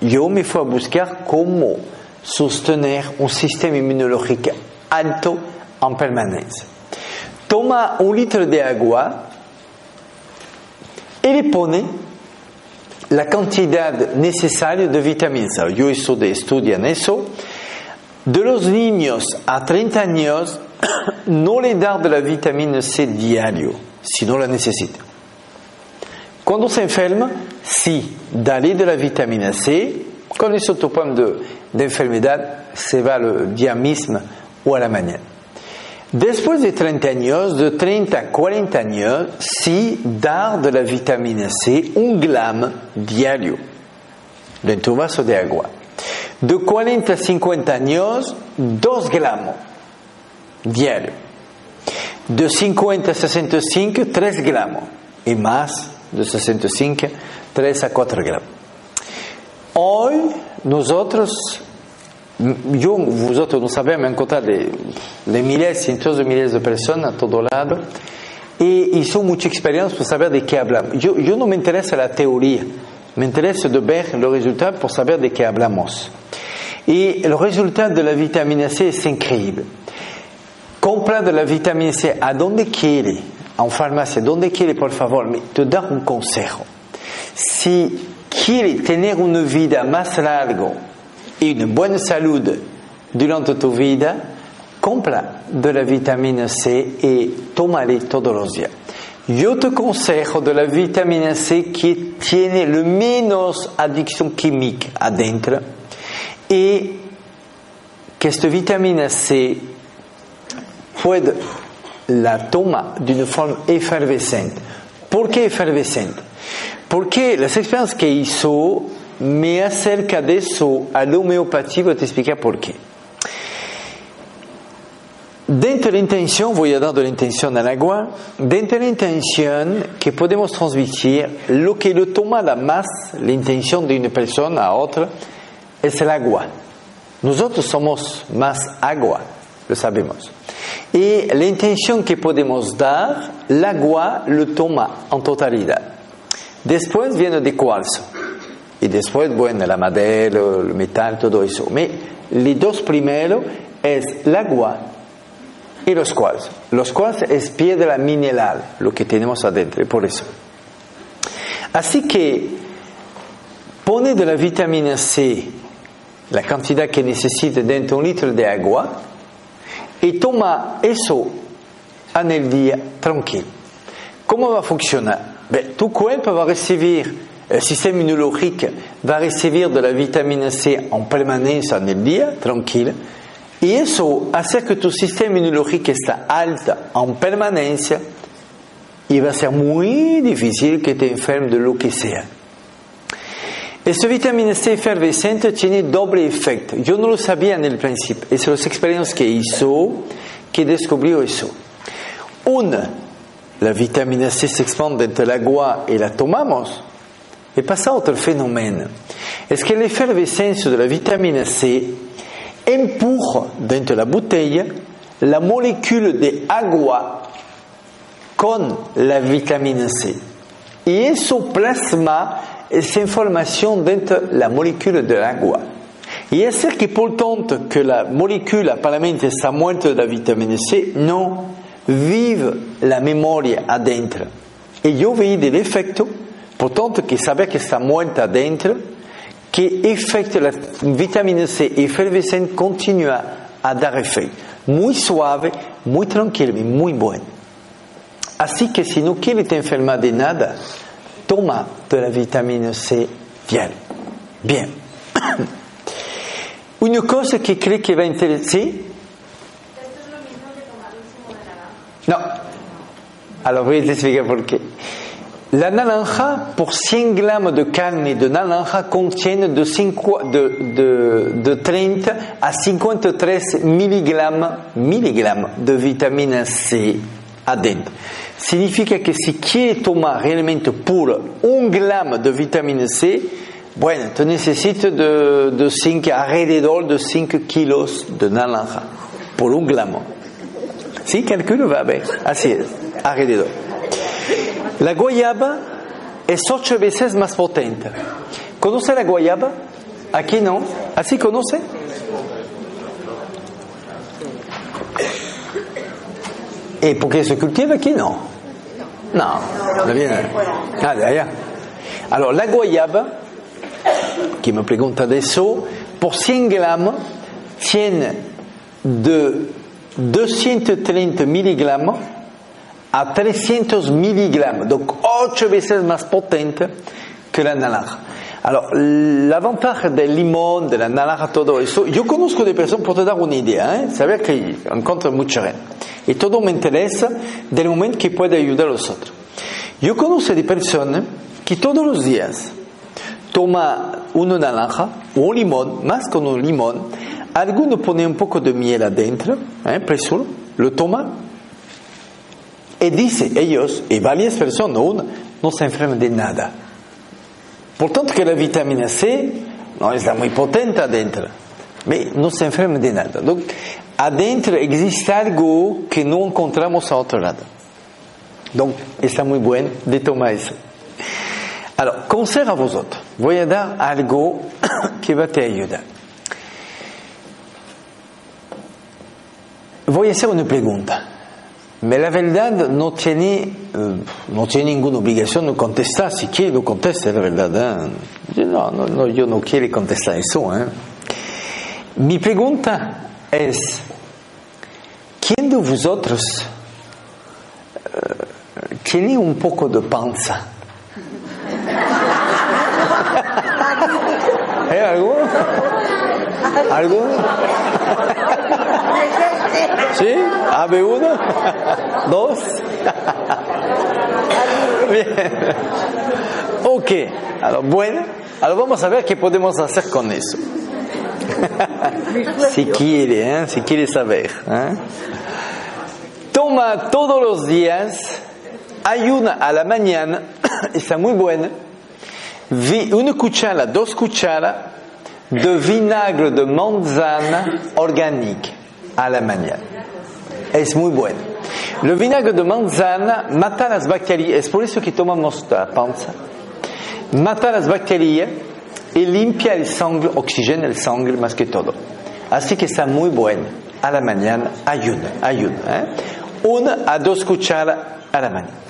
Yo me fui a buscar cómo sostener un sistema inmunológico alto en permanencia. Toma un litro de agua y le pone la cantidad necesaria de vitamina C. Yo estudié, estudian eso. De los niños a 30 años, no le dar de la vitamina C diario, si la necesita. Cuando se enferma, sí, dale de la vitamina C. Con eso tu problema de, de enfermedad se va el día mismo o la mañana. Después de 30 años, de 30 a 40 años, sí dar de la vitamina C un gram diario dentro de un de. De 40 a 50 años, 2 gramos diario. De 50 a 65, 3 gramos. Y más, de 65, 3 a 4 gramos. Hoy, nosotros yo, vosotros no sabemos, me encontrado de, de miles, cientos de miles de personas a todo lado y hizo mucha experiencia para saber de qué hablamos. Yo, yo no me interesa la teoría, me interesa de ver los resultados por saber de qué hablamos. Y el resultado de la vitamina C es increíble. Compra de la vitamina C a donde quiere, en farmacia, donde quiere, por favor, te da un consejo. Si quiere tener una vida más larga, y una buena salud durante tu vida, compra de la vitamina C y tómale todos los días. Yo te aconsejo de la vitamina C que tiene lo menos adicción química adentro y que esta vitamina C puede la toma de una forma efervescente. ¿Por qué efervescente? Porque las experiencias que hizo me acerca de eso a la homeopatía, voy a te explicar por qué. Dentro de la intención, voy a dar de la intención al agua, dentro de la intención que podemos transmitir, lo que lo toma la más la intención de una persona a otra es el agua. Nosotros somos más agua, lo sabemos. Y la intención que podemos dar, el agua lo toma en totalidad. Después viene de cuarzo. Y después, bueno, la madera, el metal, todo eso. Pero los dos primeros es el agua y los cuarzos. Los cuarzos es piedra mineral, lo que tenemos adentro, por eso. Así que pone de la vitamina C la cantidad que necesita dentro de un litro de agua E toma eso a nel dia tranquillo. Come va a funzionare? Beh, tuo va a ricevere le sistema immunologico va a de la vitamina C in permanenza nel dia, tranquillo, e questo fa che tuo sistema immunologico sta alto in permanenza e va a essere molto difficile che ti infermi di lo che sia. Esta vitamina C efervescente tiene doble efecto. Yo no lo sabía en el principio. Es las experiencias que hizo que descubrió eso. Una, la vitamina C se expande entre el agua y la tomamos. Et passa otro fenómeno. Es que la efervescencia de la vitamina C empuja de la botella la molécula de agua con la vitamina C et est sous plasma s'information d'être la molécule de l'agua. Et est-ce qui pourtant que la molécule apparemment sa moindre de la vitamine C? Non vive la mémoire adentro. Et io vedi l'effetto, pourtant que savait que sa moindre adentro, qui effecte la vitamine C effervescente continua à dar effet. Muy suave, muy tranquille, mais muy bonne. Assim que si nous que ele tem enfermado de nada, toma la vitamine C bien. Bien. Une cause qui crée qui va intéresser? Non. Alors, je vais t'expliquer pourquoi. La naranja, pour 100 grammes de carne de naranja, contiennent de, 5, 30 à 53 milligrammes, milligrammes de vitamine C. Significa que si quieres tomar realmente puro un gramo de vitamina C, bueno, te necesitas de, 5, alrededor de 5 kilos de naranja por un gramo. ¿Sí? Calculo va bien. Así es, alrededor. La guayaba es ocho veces más potente. ¿Conoce la guayaba? Aquí no. ¿Así conoce? Et pour qu'il se cultive, qui non Non, non bien. Ah, derrière. Alors, la goyave, qui me pregunta adesso, pour 100 grammes, tiennent de 230 mg à 300 mg, donc 8 veces más potente que la naranja. Alors, l'avantage del limón, de la naranja, todo eso, yo conozco de personas, por te dar una idea, ¿eh? saber que encuentro mucha gente. Y todo me interesa del momento que puede ayudar a los otros. Yo conozco de personas que todos los días toma una naranja o un limón, más con un limón, alguno pone un poco de miel adentro, ¿eh? preso, lo toma y dice ellos, y varias personas, una, no se enferman de nada. Portanto, que a vitamina C, não está muito potente adentro. Bem, não se enferma de nada. Então, adentro existe algo que não encontramos a outro lado. Então, está muito bom de tomar isso. Alors, conselho a vós outros. Vou dar algo que vai te ajudar. Vou fazer uma pergunta. Mais la verdad no tiene, no tiene ninguna obligación de contestar. Si quiere, lo conteste, la verdad. ¿eh? Yo, no, no, yo no quiero contestar eso. ¿eh? Mi pregunta es, ¿quién de vosotros uh, tiene un poco de panza? ¿Hay alguno? ¿Alguno? ¿Sí? ¿Habe uno? ¿Dos? Bien. Ok. Alors, bueno, alors vamos a ver qué podemos hacer con eso. si quiere, ¿eh? si quiere saber. ¿eh? Toma todos los días, ayuna a la mañana, está muy buena, una cuchara, dos cucharas de vinagre de manzana orgánico a la mañana. Es muy bueno. El vinagre de manzana mata las bacterias, es por eso que tomamos la panza. Mata las bacterias y limpia el sangre, oxigena el sangre más que todo. Así que está muy bueno. A la mañana ayuda, ayuda. Una a dos cucharas a la mañana.